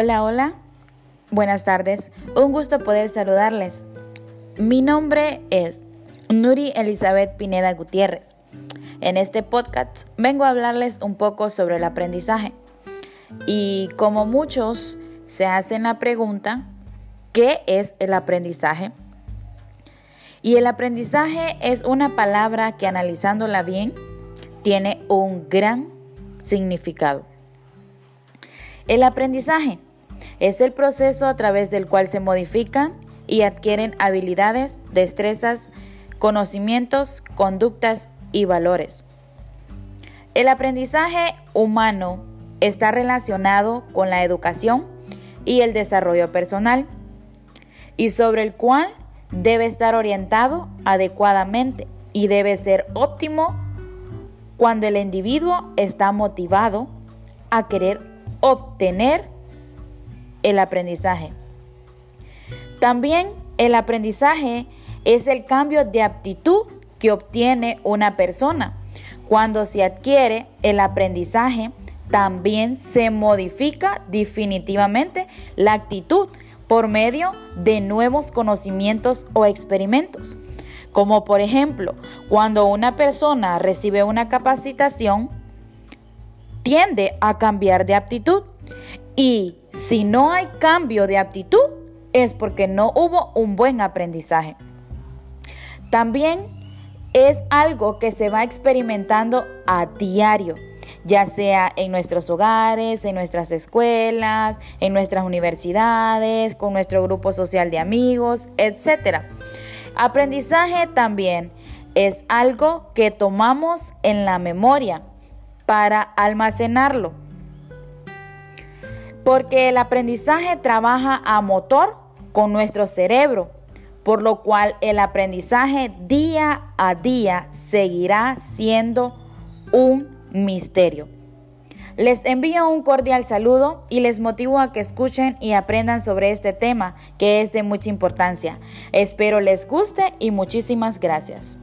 Hola, hola. Buenas tardes. Un gusto poder saludarles. Mi nombre es Nuri Elizabeth Pineda Gutiérrez. En este podcast vengo a hablarles un poco sobre el aprendizaje. Y como muchos se hacen la pregunta, ¿qué es el aprendizaje? Y el aprendizaje es una palabra que analizándola bien tiene un gran significado. El aprendizaje es el proceso a través del cual se modifican y adquieren habilidades, destrezas, conocimientos, conductas y valores. El aprendizaje humano está relacionado con la educación y el desarrollo personal y sobre el cual debe estar orientado adecuadamente y debe ser óptimo cuando el individuo está motivado a querer obtener el aprendizaje. También el aprendizaje es el cambio de aptitud que obtiene una persona. Cuando se adquiere el aprendizaje, también se modifica definitivamente la actitud por medio de nuevos conocimientos o experimentos. Como por ejemplo, cuando una persona recibe una capacitación, tiende a cambiar de aptitud. Y si no hay cambio de aptitud, es porque no hubo un buen aprendizaje. También es algo que se va experimentando a diario, ya sea en nuestros hogares, en nuestras escuelas, en nuestras universidades, con nuestro grupo social de amigos, etc. Aprendizaje también es algo que tomamos en la memoria para almacenarlo. Porque el aprendizaje trabaja a motor con nuestro cerebro, por lo cual el aprendizaje día a día seguirá siendo un misterio. Les envío un cordial saludo y les motivo a que escuchen y aprendan sobre este tema que es de mucha importancia. Espero les guste y muchísimas gracias.